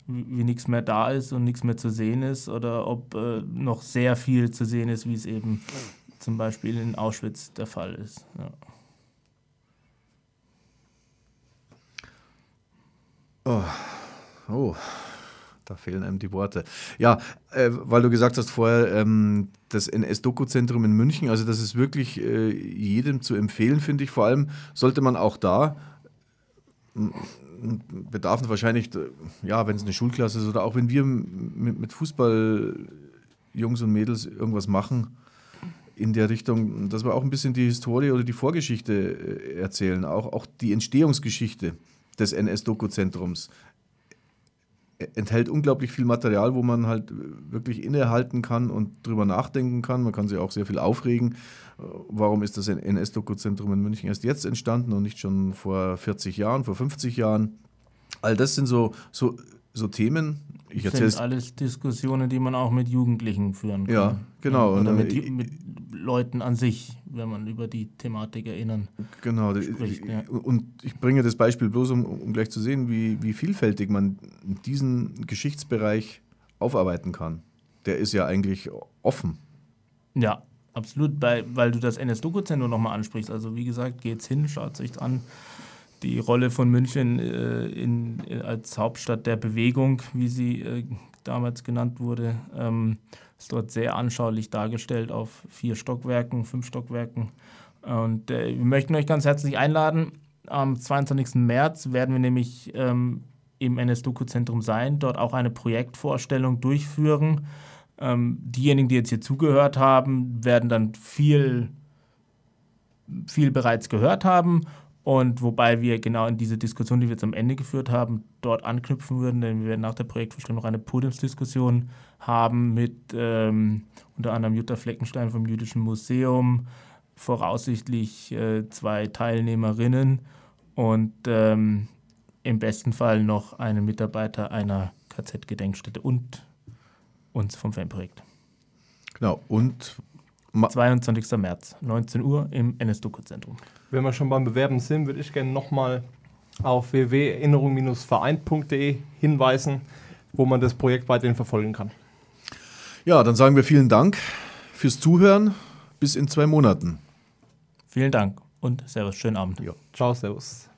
wie nichts mehr da ist und nichts mehr zu sehen ist oder ob äh, noch sehr viel zu sehen ist, wie es eben zum Beispiel in Auschwitz der Fall ist. Ja. Oh. oh, da fehlen einem die Worte. Ja, äh, weil du gesagt hast vorher, ähm, das NS-Doku-Zentrum in München, also das ist wirklich äh, jedem zu empfehlen, finde ich. Vor allem sollte man auch da bedarf wahrscheinlich, ja, wenn es eine Schulklasse ist oder auch wenn wir mit, mit Fußball-Jungs und Mädels irgendwas machen in der Richtung, dass wir auch ein bisschen die Historie oder die Vorgeschichte äh, erzählen, auch, auch die Entstehungsgeschichte des NS-Doku-Zentrums enthält unglaublich viel Material, wo man halt wirklich innehalten kann und drüber nachdenken kann. Man kann sich auch sehr viel aufregen. Warum ist das NS-Doku-Zentrum in München erst jetzt entstanden und nicht schon vor 40 Jahren, vor 50 Jahren? All das sind so, so, so Themen. Ich das sind alles Diskussionen, die man auch mit Jugendlichen führen kann. Ja, genau. Oder mit, mit Leuten an sich, wenn man über die Thematik erinnern. Genau. Spricht, ja. Und ich bringe das Beispiel bloß, um, um gleich zu sehen, wie, wie vielfältig man diesen Geschichtsbereich aufarbeiten kann. Der ist ja eigentlich offen. Ja, absolut, bei, weil du das NS-Doku-Zentrum nochmal ansprichst. Also wie gesagt, geht's hin, schaut sich an. Die Rolle von München äh, in, äh, als Hauptstadt der Bewegung, wie sie äh, damals genannt wurde. Ähm, ist dort sehr anschaulich dargestellt auf vier Stockwerken, fünf Stockwerken. Und äh, wir möchten euch ganz herzlich einladen. Am 22. März werden wir nämlich ähm, im NS-Doku-Zentrum sein, dort auch eine Projektvorstellung durchführen. Ähm, diejenigen, die jetzt hier zugehört haben, werden dann viel, viel bereits gehört haben und wobei wir genau in diese Diskussion, die wir jetzt am Ende geführt haben, dort anknüpfen würden, denn wir werden nach der Projektvorstellung noch eine Podiumsdiskussion haben mit ähm, unter anderem Jutta Fleckenstein vom Jüdischen Museum, voraussichtlich äh, zwei Teilnehmerinnen und ähm, im besten Fall noch einen Mitarbeiter einer KZ-Gedenkstätte und uns vom Fanprojekt. Genau, und 22. März, 19 Uhr im NS-Doku-Zentrum. Wenn wir schon beim Bewerben sind, würde ich gerne nochmal auf www.erinnerung-vereint.de hinweisen, wo man das Projekt weiterhin verfolgen kann. Ja, dann sagen wir vielen Dank fürs Zuhören. Bis in zwei Monaten. Vielen Dank und Servus, schönen Abend. Ja. Ciao, Servus.